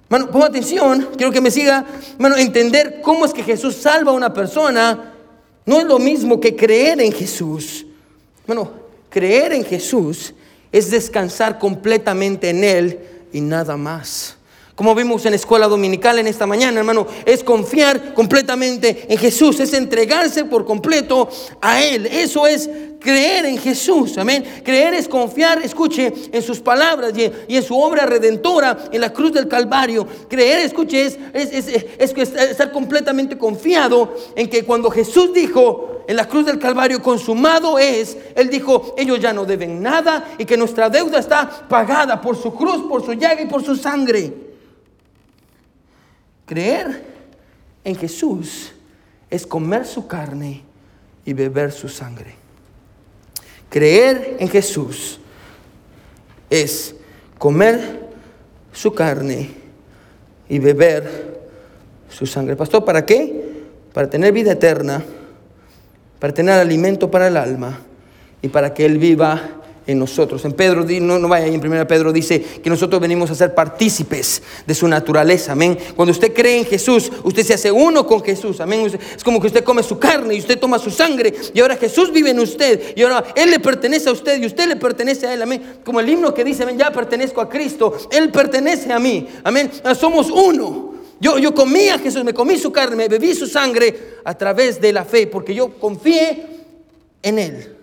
Bueno, ponga atención, quiero que me siga. Bueno, entender cómo es que Jesús salva a una persona no es lo mismo que creer en Jesús. Bueno, creer en Jesús es descansar completamente en Él y nada más. Como vimos en la escuela dominical en esta mañana, hermano, es confiar completamente en Jesús, es entregarse por completo a Él. Eso es creer en Jesús, amén. Creer es confiar, escuche, en sus palabras y, en su obra redentora en la cruz del Calvario. Creer, escuche, es, es estar completamente confiado en que cuando Jesús dijo en la cruz del Calvario, consumado es, Él dijo, ellos ya no deben nada y que nuestra deuda está pagada por su cruz, por su llaga y por su sangre. Creer en Jesús es comer su carne y beber su sangre. Creer en Jesús es comer su carne y beber su sangre. Pastor, ¿para qué? Para tener vida eterna, para tener alimento para el alma y para que Él viva en nosotros. En Pedro, no, no vaya ahí, en 1 Pedro dice que nosotros venimos a ser partícipes de su naturaleza, amén. Cuando usted cree en Jesús, usted se hace uno con Jesús, amén. Es como que usted come su carne y usted toma su sangre y ahora Jesús vive en usted y ahora Él le pertenece a usted y usted le pertenece a Él, amén. Como el himno que dice, amén, ya pertenezco a Cristo, Él pertenece a mí, amén. Ah, somos uno. Yo, yo comí a Jesús, me comí su carne, me bebí su sangre a través de la fe, porque yo confié en Él.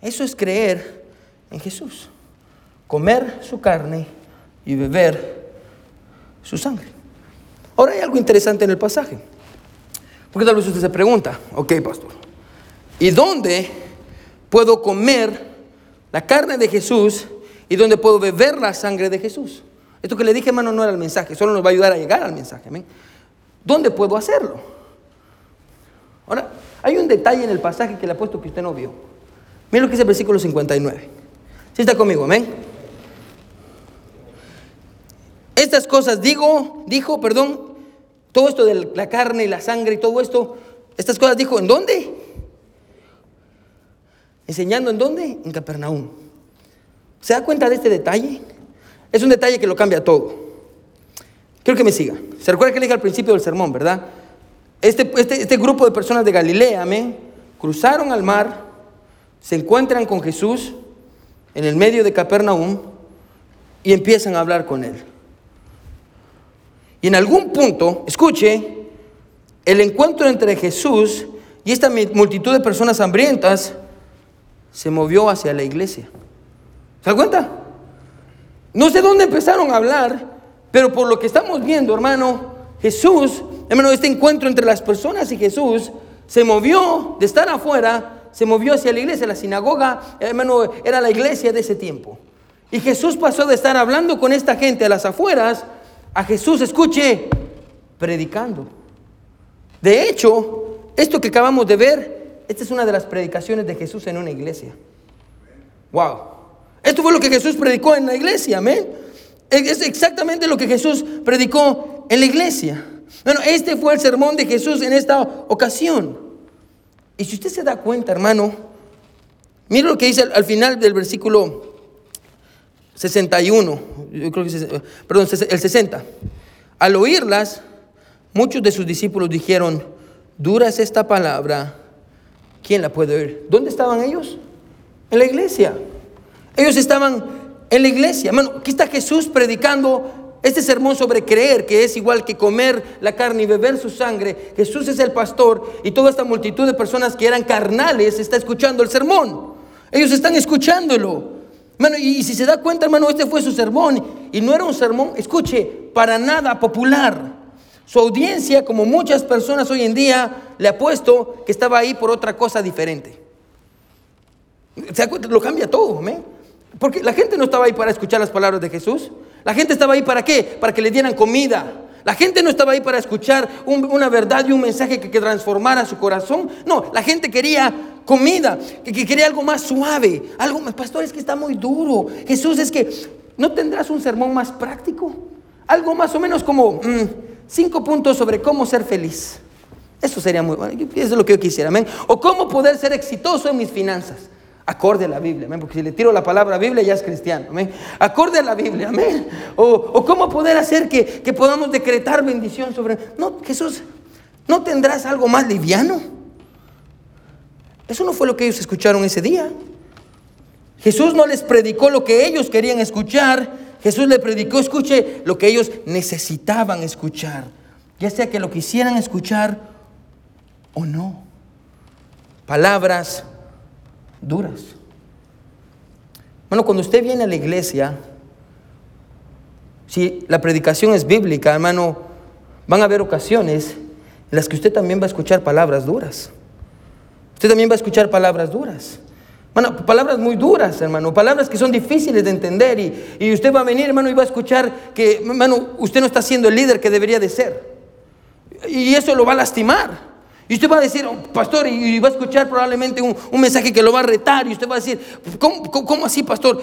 Eso es creer en Jesús. Comer su carne y beber su sangre. Ahora hay algo interesante en el pasaje. Porque tal vez usted se pregunta, ok pastor, ¿y dónde puedo comer la carne de Jesús y dónde puedo beber la sangre de Jesús? Esto que le dije, hermano, no era el mensaje, solo nos va a ayudar a llegar al mensaje. ¿Dónde puedo hacerlo? Ahora, hay un detalle en el pasaje que le he puesto que usted no vio. Mira lo que dice el versículo 59. Si está conmigo, amén. Estas cosas digo, dijo, perdón, todo esto de la carne y la sangre y todo esto, estas cosas dijo, ¿en dónde? Enseñando en dónde? En Capernaum. ¿Se da cuenta de este detalle? Es un detalle que lo cambia todo. Quiero que me siga. Se recuerda que le dije al principio del sermón, ¿verdad? Este, este, este grupo de personas de Galilea, amén, cruzaron al mar, se encuentran con Jesús en el medio de Capernaum y empiezan a hablar con él. Y en algún punto, escuche, el encuentro entre Jesús y esta multitud de personas hambrientas se movió hacia la iglesia. ¿Se da cuenta? No sé dónde empezaron a hablar, pero por lo que estamos viendo, hermano, Jesús, hermano, este encuentro entre las personas y Jesús se movió de estar afuera, se movió hacia la iglesia. La sinagoga, hermano, era la iglesia de ese tiempo. Y Jesús pasó de estar hablando con esta gente a las afueras a Jesús, escuche, predicando. De hecho, esto que acabamos de ver, esta es una de las predicaciones de Jesús en una iglesia. Wow. Esto fue lo que Jesús predicó en la iglesia, amén. Es exactamente lo que Jesús predicó en la iglesia. Bueno, este fue el sermón de Jesús en esta ocasión. Y si usted se da cuenta, hermano, mire lo que dice al, final del versículo 61, yo creo que perdón, el 60. Al oírlas, muchos de sus discípulos dijeron, dura es esta palabra, ¿quién la puede oír? ¿Dónde estaban ellos? En la iglesia. Ellos estaban en la iglesia. Hermano, aquí está Jesús predicando este sermón sobre creer que es igual que comer la carne y beber su sangre. Jesús es el pastor y toda esta multitud de personas que eran carnales está escuchando el sermón. Ellos están escuchándolo. Hermano, y, si se da cuenta, hermano, este fue su sermón y no era un sermón, escuche, para nada popular. Su audiencia, como muchas personas hoy en día, le ha puesto que estaba ahí por otra cosa diferente. ¿Se da cuenta? Lo cambia todo, ¿me? Porque la gente no estaba ahí para escuchar las palabras de Jesús. La gente estaba ahí para qué? Para que le dieran comida. La gente no estaba ahí para escuchar una verdad y un mensaje que, transformara su corazón. No, la gente quería comida, que, quería algo más suave. Algo más, pastor, es que está muy duro. Jesús, es que no tendrás un sermón más práctico. Algo más o menos como mm, cinco puntos sobre cómo ser feliz. Eso sería muy bueno. Eso es lo que yo quisiera. Amén. O cómo poder ser exitoso en mis finanzas. Acorde a la Biblia. Porque si le tiro la palabra Biblia ya es cristiano. Acorde a la Biblia, amén. O, cómo poder hacer que, que, podamos decretar bendición sobre. No, Jesús, ¿no tendrás algo más liviano? Eso no fue lo que ellos escucharon ese día. Jesús no les predicó lo que ellos querían escuchar. Jesús les predicó, escuche, lo que ellos necesitaban escuchar. Ya sea que lo quisieran escuchar o no. Palabras duras. Bueno, cuando usted viene a la iglesia, si la predicación es bíblica, hermano, van a haber ocasiones en las que usted también va a escuchar palabras duras. Usted también va a escuchar palabras duras. Bueno, palabras muy duras, hermano, palabras que son difíciles de entender y, y, usted va a venir, hermano, y va a escuchar que, hermano, usted no está siendo el líder que debería de ser. Y eso lo va a lastimar. Y usted va a decir, pastor, y va a escuchar probablemente un, mensaje que lo va a retar. Y usted va a decir, ¿cómo, así, pastor?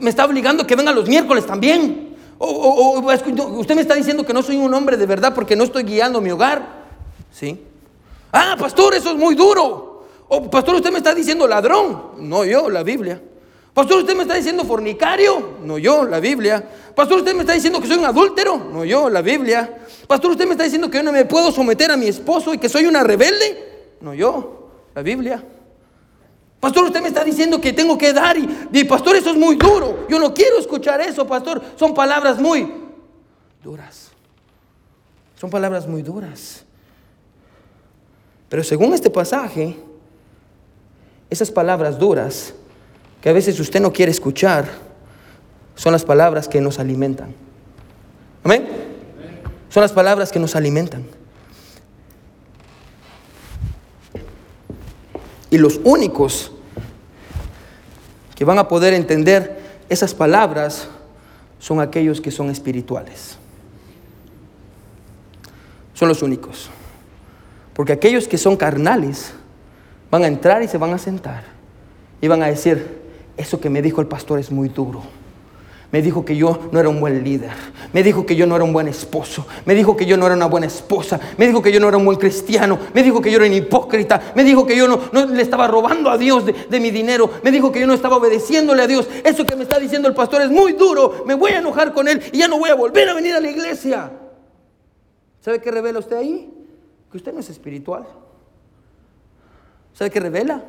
Me está obligando a que venga los miércoles también. O, usted me está diciendo que no soy un hombre de verdad porque no estoy guiando mi hogar. ¿Sí? Ah, pastor, eso es muy duro. O pastor, usted me está diciendo ladrón. No yo, la Biblia. Pastor, usted me está diciendo fornicario. No yo, la Biblia. Pastor, usted me está diciendo que soy un adúltero. No yo, la Biblia. Pastor, usted me está diciendo que yo no me puedo someter a mi esposo y que soy una rebelde. No yo, la Biblia. Pastor, usted me está diciendo que tengo que dar y, pastor, eso es muy duro. Yo no quiero escuchar eso, pastor. Son palabras muy duras. Son palabras muy duras. Pero según este pasaje, esas palabras duras que a veces usted no quiere escuchar, son las palabras que nos alimentan. Amén. Son las palabras que nos alimentan. Y los únicos que van a poder entender esas palabras son aquellos que son espirituales. Son los únicos. Porque aquellos que son carnales van a entrar y se van a sentar y van a decir, eso que me dijo el pastor es muy duro. Me dijo que yo no era un buen líder. Me dijo que yo no era un buen esposo. Me dijo que yo no era una buena esposa. Me dijo que yo no era un buen cristiano. Me dijo que yo era un hipócrita. Me dijo que yo no, le estaba robando a Dios de, de mi dinero. Me dijo que yo no estaba obedeciéndole a Dios. Eso que me está diciendo el pastor es muy duro. Me voy a enojar con él y ya no voy a volver a venir a la iglesia. ¿Sabe qué revela usted ahí? Que usted no es espiritual. ¿Sabe qué revela?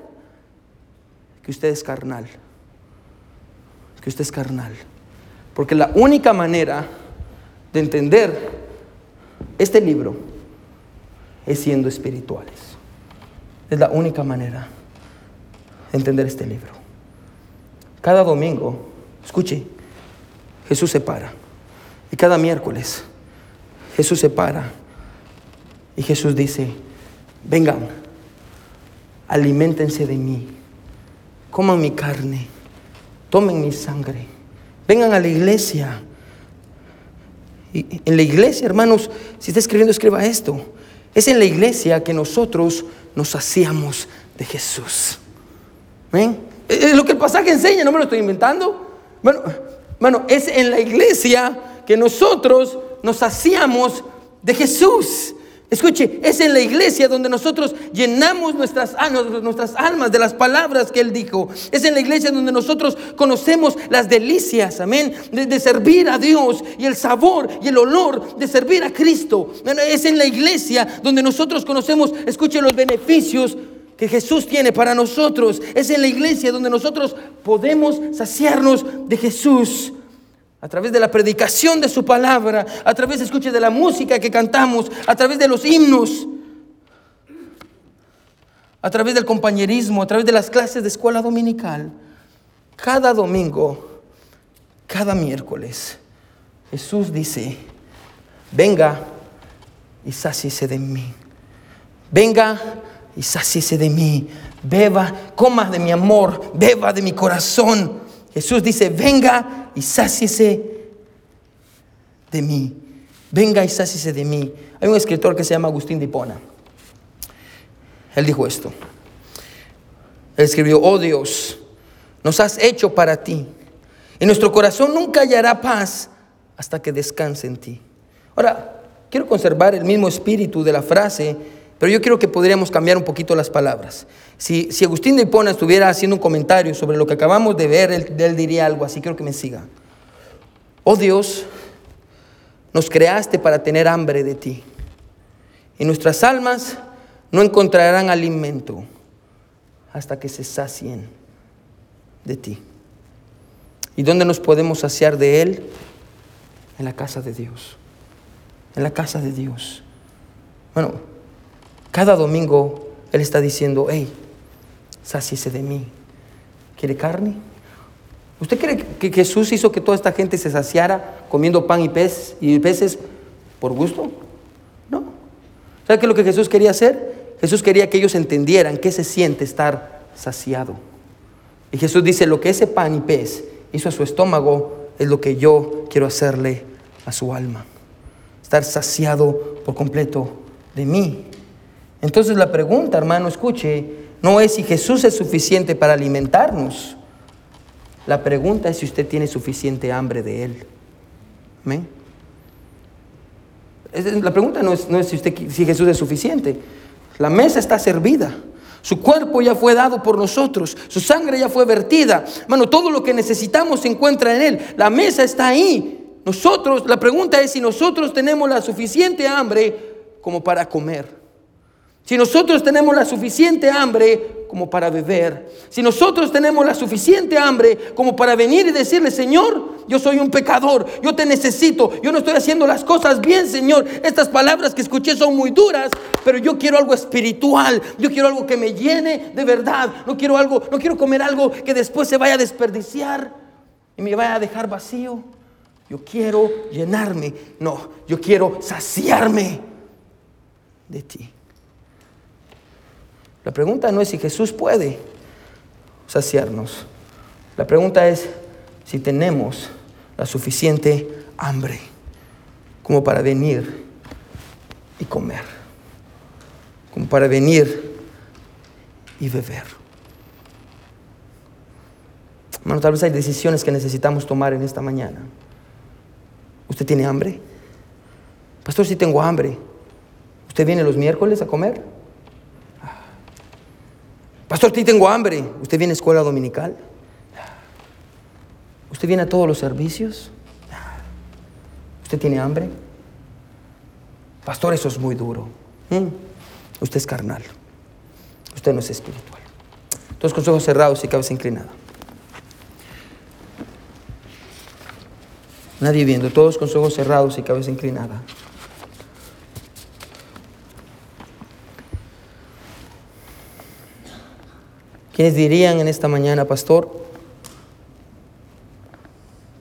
Que usted es carnal. Que usted es carnal. Porque la única manera de entender este libro es siendo espirituales. Es la única manera de entender este libro. Cada domingo, escuche, Jesús se para. Y cada miércoles, Jesús se para. Y Jesús dice, vengan, alimentense de mí, coman mi carne, tomen mi sangre Vengan a la iglesia. En la iglesia, hermanos, si está escribiendo, escriba esto. Es en la iglesia que nosotros nos hacíamos de Jesús. ¿Ven? Es lo que el pasaje enseña, no me lo estoy inventando. Bueno, bueno, es en la iglesia que nosotros nos hacíamos de Jesús. Escuche, es en la iglesia donde nosotros llenamos nuestras, nuestras almas de las palabras que Él dijo. Es en la iglesia donde nosotros conocemos las delicias, amén, de, servir a Dios y el sabor y el olor de servir a Cristo. Es en la iglesia donde nosotros conocemos, escuche, los beneficios que Jesús tiene para nosotros. Es en la iglesia donde nosotros podemos saciarnos de Jesús a través de la predicación de su palabra, a través, escuche, de la música que cantamos, a través de los himnos, a través del compañerismo, a través de las clases de escuela dominical. Cada domingo, cada miércoles, Jesús dice, venga y sáciese de mí. Venga y sáciese de mí. Beba, coma de mi amor, beba de mi corazón. Jesús dice, venga y sáciese de mí. Venga y sáciese de mí. Hay un escritor que se llama Agustín de Hipona. Él dijo esto. Él escribió, oh Dios, nos has hecho para ti. Y nuestro corazón nunca hallará paz hasta que descanse en ti. Ahora, quiero conservar el mismo espíritu de la frase, pero yo quiero que podríamos cambiar un poquito las palabras. Si, Agustín de Hipona estuviera haciendo un comentario sobre lo que acabamos de ver, él, diría algo así, quiero que me siga. Oh Dios, nos creaste para tener hambre de ti. Y nuestras almas no encontrarán alimento hasta que se sacien de ti. ¿Y dónde nos podemos saciar de Él? En la casa de Dios. En la casa de Dios. Bueno, cada domingo Él está diciendo, hey, Sáciese de mí. ¿Quiere carne? ¿Usted cree que Jesús hizo que toda esta gente se saciara comiendo pan y, pez, y peces por gusto? No. ¿Sabe qué es lo que Jesús quería hacer? Jesús quería que ellos entendieran qué se siente estar saciado. Y Jesús dice, lo que ese pan y pez hizo a su estómago es lo que yo quiero hacerle a su alma. Estar saciado por completo de mí. Entonces la pregunta, hermano, escuche, no es si Jesús es suficiente para alimentarnos. La pregunta es si usted tiene suficiente hambre de Él. ¿Amén? La pregunta no es, no es si, usted, si Jesús es suficiente. La mesa está servida. Su cuerpo ya fue dado por nosotros. Su sangre ya fue vertida. Bueno, todo lo que necesitamos se encuentra en Él. La mesa está ahí. Nosotros, la pregunta es si nosotros tenemos la suficiente hambre como para comer. Si nosotros tenemos la suficiente hambre como para beber, si nosotros tenemos la suficiente hambre como para venir y decirle, Señor, yo soy un pecador, yo te necesito, yo no estoy haciendo las cosas bien, Señor. Estas palabras que escuché son muy duras, pero yo quiero algo espiritual, yo quiero algo que me llene de verdad, no quiero algo, no quiero comer algo que después se vaya a desperdiciar y me vaya a dejar vacío. Yo quiero llenarme, no, yo quiero saciarme de ti. La pregunta no es si Jesús puede saciarnos. La pregunta es si tenemos la suficiente hambre como para venir y comer, como para venir y beber. Hermano, tal vez hay decisiones que necesitamos tomar en esta mañana. ¿Usted tiene hambre? Pastor, sí tengo hambre. ¿Usted viene los miércoles a comer? Pastor, sí tengo hambre. ¿Usted viene a escuela dominical? ¿Usted viene a todos los servicios? ¿Usted tiene hambre? Pastor, eso es muy duro. Mm, Usted es carnal. Usted no es espiritual. Todos con ojos cerrados y cabeza inclinada. Nadie viendo, todos con ojos cerrados y cabeza inclinada. ¿Quiénes dirían en esta mañana, pastor?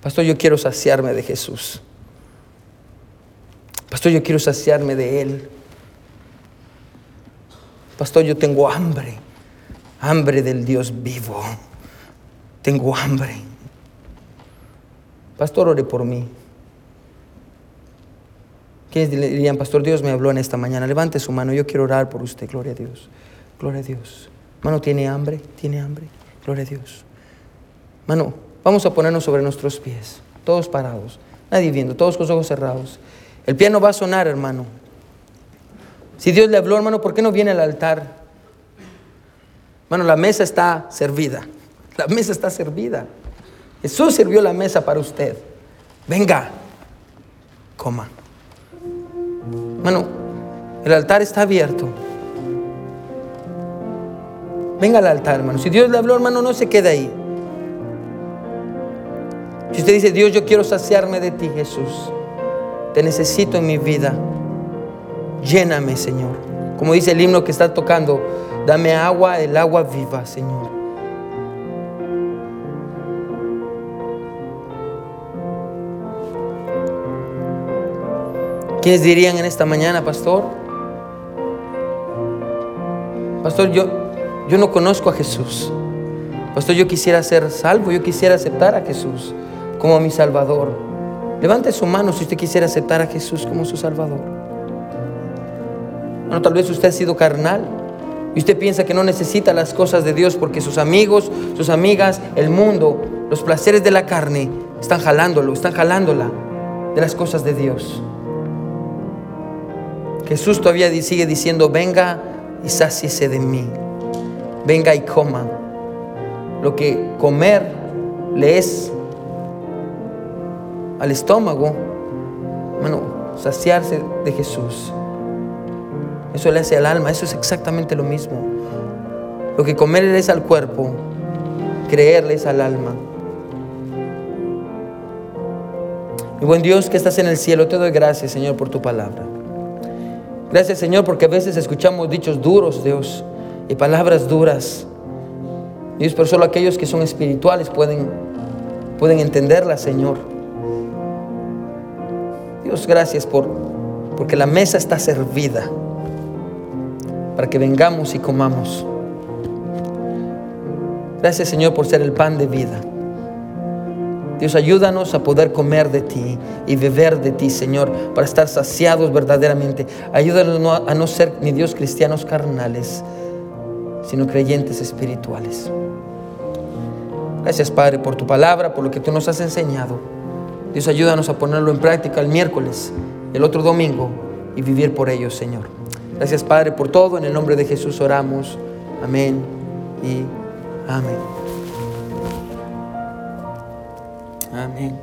Pastor, yo quiero saciarme de Jesús. Pastor, yo quiero saciarme de Él. Pastor, yo tengo hambre, hambre del Dios vivo. Tengo hambre. Pastor, ore por mí. ¿Quiénes dirían, Pastor, Dios me habló en esta mañana? Levante su mano, yo quiero orar por usted. Gloria a Dios. Gloria a Dios. Mano, ¿tiene hambre? ¿Tiene hambre? Gloria a Dios. Mano, vamos a ponernos sobre nuestros pies, todos parados, nadie viendo, todos con los ojos cerrados. El piano va a sonar, hermano. Si Dios le habló, hermano, ¿por qué no viene al altar? Hermano, la mesa está servida. La mesa está servida. Jesús sirvió la mesa para usted. Venga, coma. Hermano, el altar está abierto. Venga al altar, hermano. Si Dios le habló, hermano, no se quede ahí. Si usted dice, Dios, yo quiero saciarme de ti, Jesús. Te necesito en mi vida. Lléname, Señor. Como dice el himno que está tocando, dame agua, el agua viva, Señor. ¿Quiénes dirían en esta mañana, pastor? Pastor, yo, yo no conozco a Jesús. Pastor, yo quisiera ser salvo, yo quisiera aceptar a Jesús como mi Salvador. Levante su mano si usted quisiera aceptar a Jesús como su Salvador. Bueno, tal vez usted ha sido carnal y usted piensa que no necesita las cosas de Dios porque sus amigos, sus amigas, el mundo, los placeres de la carne están jalándolo, están jalándola de las cosas de Dios. Jesús todavía sigue diciendo, venga y sáciese de mí. Venga y coma. Lo que comer le es al estómago, bueno, saciarse de Jesús. Eso le hace al alma, eso es exactamente lo mismo. Lo que comer es al cuerpo, creerle es al alma. Y buen Dios que estás en el cielo, te doy gracias, Señor, por tu palabra. Gracias, Señor, porque a veces escuchamos dichos duros, Dios, y palabras duras. Dios, pero solo aquellos que son espirituales pueden, pueden entenderlas, Señor. Dios, gracias por porque la mesa está servida para que vengamos y comamos. Gracias, Señor, por ser el pan de vida. Dios, ayúdanos a poder comer de ti y beber de ti, Señor, para estar saciados verdaderamente. Ayúdanos a no ser ni Dios cristianos carnales, sino creyentes espirituales. Gracias, Padre, por tu palabra, por lo que tú nos has enseñado. Dios, ayúdanos a ponerlo en práctica el miércoles, el otro domingo y vivir por ello, Señor. Gracias, Padre, por todo. En el nombre de Jesús oramos. Amén y amén. Amén.